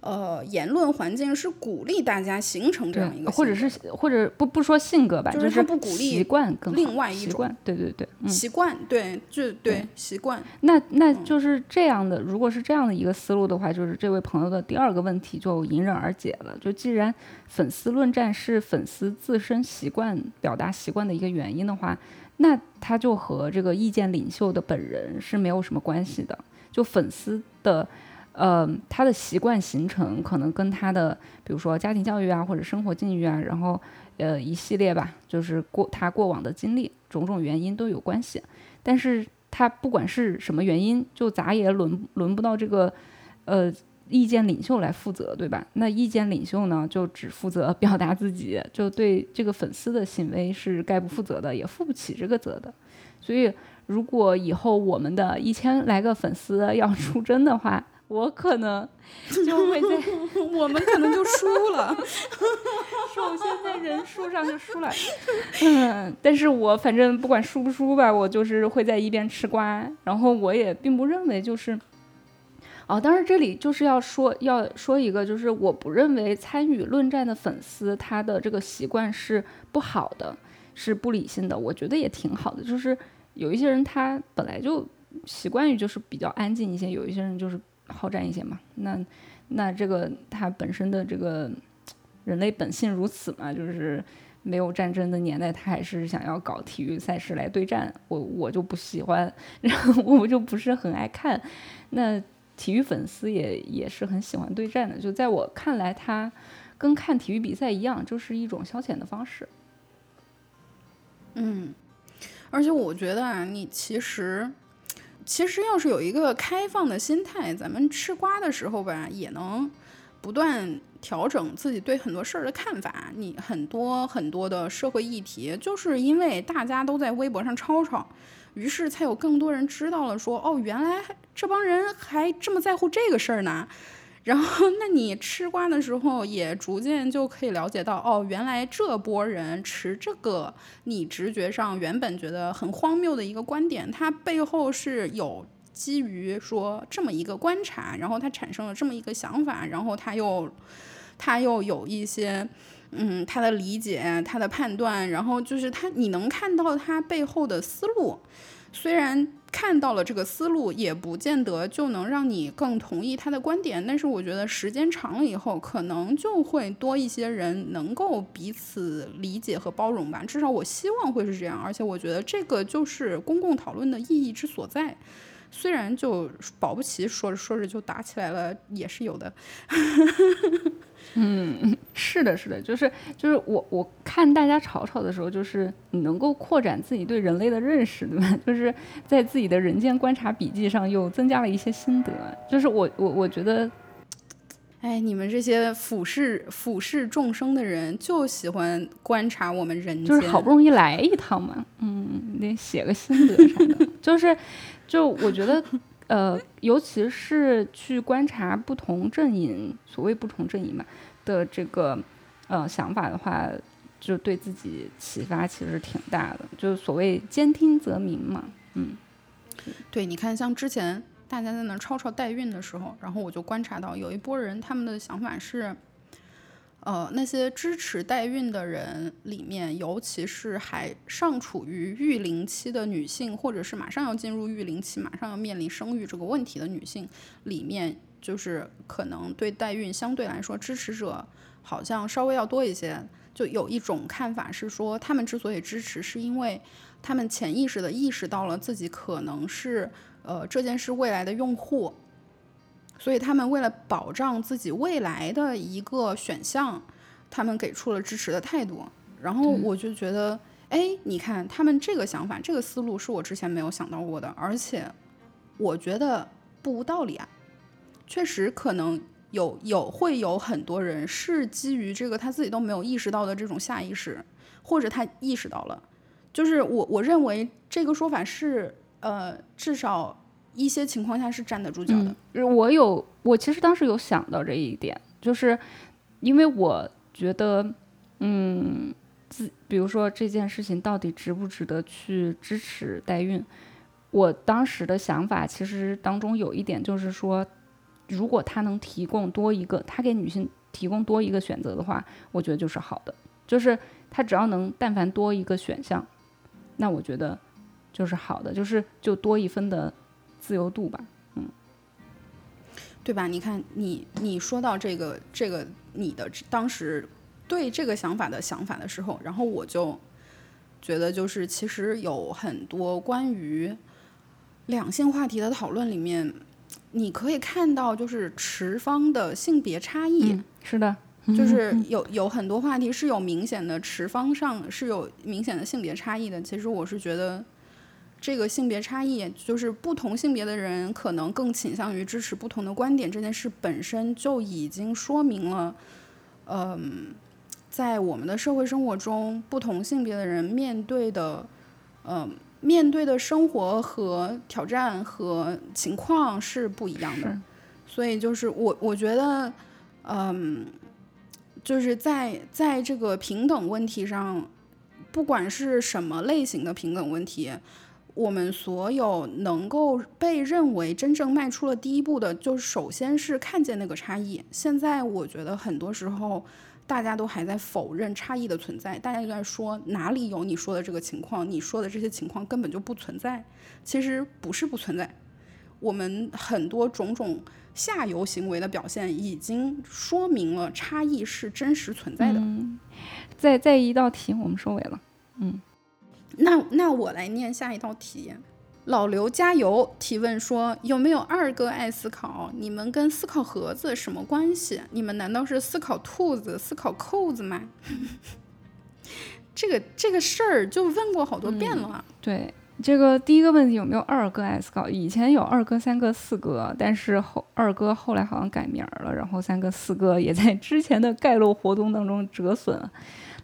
呃言论环境是鼓励大家形成这样一个，或者是或者不不说性格吧，就是他不鼓励习惯更另外一种对对对习惯对就对习惯。那那就是这样的，如果是这样的一个思路的话，就是这位朋友的第二个问题就迎刃而解了。就既然粉丝论战是粉丝自身习惯表达习惯的一个原因的话。那他就和这个意见领袖的本人是没有什么关系的，就粉丝的，呃，他的习惯形成可能跟他的，比如说家庭教育啊，或者生活境遇啊，然后呃一系列吧，就是过他过往的经历，种种原因都有关系。但是他不管是什么原因，就咋也轮轮不到这个，呃。意见领袖来负责，对吧？那意见领袖呢，就只负责 表达自己，就对这个粉丝的行为是概不负责的，也负不起这个责的。所以，如果以后我们的一千来个粉丝要出征的话，我可能就会在 我们可能就输了。首先在人数上就输了，嗯，但是我反正不管输不输吧，我就是会在一边吃瓜，然后我也并不认为就是。哦，当然这里就是要说要说一个，就是我不认为参与论战的粉丝他的这个习惯是不好的，是不理性的。我觉得也挺好的，就是有一些人他本来就习惯于就是比较安静一些，有一些人就是好战一些嘛。那那这个他本身的这个人类本性如此嘛，就是没有战争的年代，他还是想要搞体育赛事来对战。我我就不喜欢，然后我就不是很爱看。那。体育粉丝也也是很喜欢对战的，就在我看来，他跟看体育比赛一样，就是一种消遣的方式。嗯，而且我觉得啊，你其实其实要是有一个开放的心态，咱们吃瓜的时候吧，也能不断调整自己对很多事儿的看法。你很多很多的社会议题，就是因为大家都在微博上吵吵，于是才有更多人知道了说，哦，原来这帮人还这么在乎这个事儿呢。然后，那你吃瓜的时候，也逐渐就可以了解到，哦，原来这波人持这个你直觉上原本觉得很荒谬的一个观点，它背后是有基于说这么一个观察，然后他产生了这么一个想法，然后他又他又有一些嗯他的理解、他的判断，然后就是他你能看到他背后的思路，虽然。看到了这个思路，也不见得就能让你更同意他的观点。但是我觉得时间长了以后，可能就会多一些人能够彼此理解和包容吧。至少我希望会是这样。而且我觉得这个就是公共讨论的意义之所在。虽然就保不齐说着说着就打起来了，也是有的。嗯，是的，是的，就是就是我我看大家吵吵的时候，就是你能够扩展自己对人类的认识，对吧？就是在自己的人间观察笔记上又增加了一些心得。就是我我我觉得，哎，你们这些俯视俯视众生的人，就喜欢观察我们人间，就是好不容易来一趟嘛，嗯，得写个心得啥的。就是就我觉得。呃，尤其是去观察不同阵营，所谓不同阵营嘛的这个呃想法的话，就对自己启发其实挺大的。就所谓兼听则明嘛，嗯，对，你看像之前大家在那吵吵代孕的时候，然后我就观察到有一波人他们的想法是。呃，那些支持代孕的人里面，尤其是还尚处于育龄期的女性，或者是马上要进入育龄期、马上要面临生育这个问题的女性里面，就是可能对代孕相对来说支持者好像稍微要多一些。就有一种看法是说，他们之所以支持，是因为他们潜意识的意识到了自己可能是呃这件事未来的用户。所以他们为了保障自己未来的一个选项，他们给出了支持的态度。然后我就觉得，哎，你看他们这个想法、这个思路是我之前没有想到过的，而且我觉得不无道理啊。确实可能有有会有很多人是基于这个他自己都没有意识到的这种下意识，或者他意识到了，就是我我认为这个说法是呃至少。一些情况下是站得住脚的。我有，我其实当时有想到这一点，就是因为我觉得，嗯，自比如说这件事情到底值不值得去支持代孕，我当时的想法其实当中有一点就是说，如果他能提供多一个，他给女性提供多一个选择的话，我觉得就是好的，就是他只要能但凡多一个选项，那我觉得就是好的，就是就多一分的。自由度吧，嗯，对吧？你看，你你说到这个这个你的当时对这个想法的想法的时候，然后我就觉得，就是其实有很多关于两性话题的讨论里面，你可以看到就是持方的性别差异，是的，就是有有很多话题是有明显的持方上是有明显的性别差异的。其实我是觉得。这个性别差异，就是不同性别的人可能更倾向于支持不同的观点，这件事本身就已经说明了，嗯，在我们的社会生活中，不同性别的人面对的，嗯，面对的生活和挑战和情况是不一样的。所以，就是我我觉得，嗯，就是在在这个平等问题上，不管是什么类型的平等问题。我们所有能够被认为真正迈出了第一步的，就首先是看见那个差异。现在我觉得很多时候，大家都还在否认差异的存在，大家就在说哪里有你说的这个情况，你说的这些情况根本就不存在。其实不是不存在，我们很多种种下游行为的表现已经说明了差异是真实存在的。再再一道题，我们收尾了，嗯。那那我来念下一道题，老刘加油！提问说有没有二哥爱思考？你们跟思考盒子什么关系？你们难道是思考兔子、思考扣子吗？这个这个事儿就问过好多遍了。对，这个第一个问题有没有二哥爱思考？以前有二哥、三哥、四哥，但是后二哥后来好像改名了，然后三哥、四哥也在 之前的盖楼活动当中折损，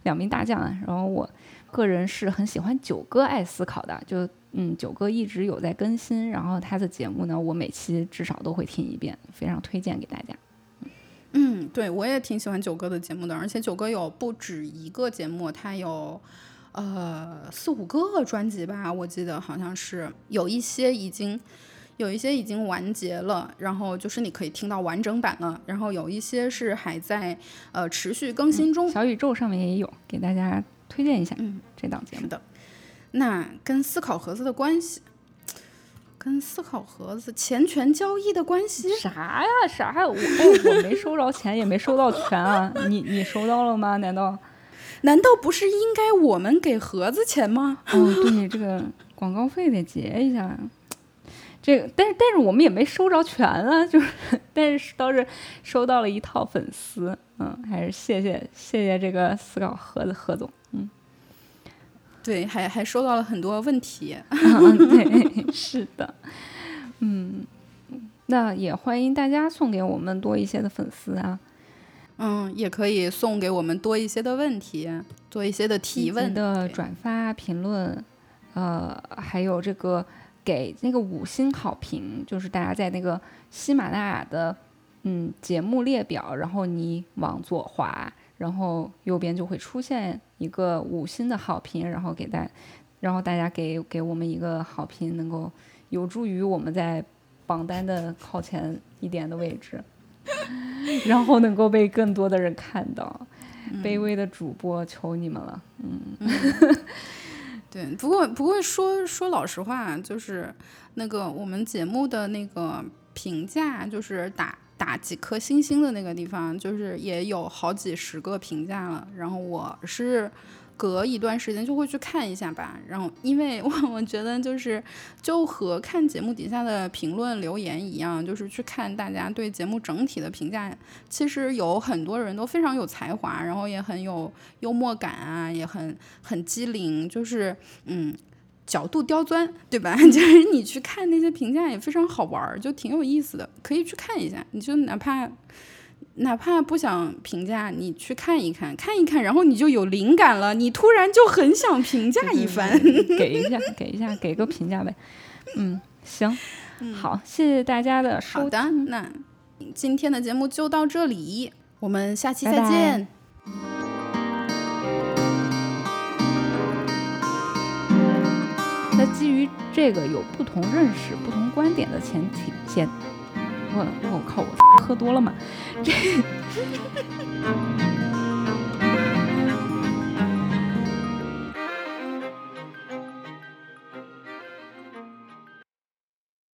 两名大将。然后我个人是很喜欢九哥爱思考的，就嗯，九哥一直有在更新，然后他的节目呢，我每期至少都会听一遍，非常推荐给大家。嗯，对我也挺喜欢九哥的节目的，而且九哥有不止一个节目，他有。呃，四五个专辑吧，我记得好像是有一些已经有一些已经完结了，然后就是你可以听到完整版了，然后有一些是还在呃持续更新中。小宇宙上面也有，给大家推荐一下。嗯，这档节目的。那跟思考盒子的关系，跟思考盒子钱权交易的关系？啥呀啥呀？我我没收着钱，也没收到权啊。你你收到了吗？难道？难道不是应该我们给盒子钱吗？哦，对，这个广告费得结一下。这个，但是但是我们也没收着全啊，就是，但是倒是收到了一套粉丝，嗯，还是谢谢谢谢这个思考盒子何总，嗯，对，还还收到了很多问题，对，是的，嗯，那也欢迎大家送给我们多一些的粉丝啊。嗯，也可以送给我们多一些的问题，多一些的提问的转发评论，呃，还有这个给那个五星好评，就是大家在那个喜马拉雅的嗯节目列表，然后你往左滑，然后右边就会出现一个五星的好评，然后给大，然后大家给给我们一个好评，能够有助于我们在榜单的靠前一点的位置。然后能够被更多的人看到，卑微的主播求你们了，嗯，对，不过不过说说老实话，就是那个我们节目的那个评价，就是打打几颗星星的那个地方，就是也有好几十个评价了，然后我是。隔一段时间就会去看一下吧，然后因为我我觉得就是就和看节目底下的评论留言一样，就是去看大家对节目整体的评价。其实有很多人都非常有才华，然后也很有幽默感啊，也很很机灵，就是嗯角度刁钻，对吧？就是你去看那些评价也非常好玩儿，就挺有意思的，可以去看一下。你就哪怕。哪怕不想评价，你去看一看，看一看，然后你就有灵感了，你突然就很想评价一番，给一下，给一下，给个评价呗。嗯，行，好，谢谢大家的收。好的，那今天的节目就到这里，我们下期再见。那基于这个有不同认识、不同观点的前提前。我我靠！我喝多了嘛？这。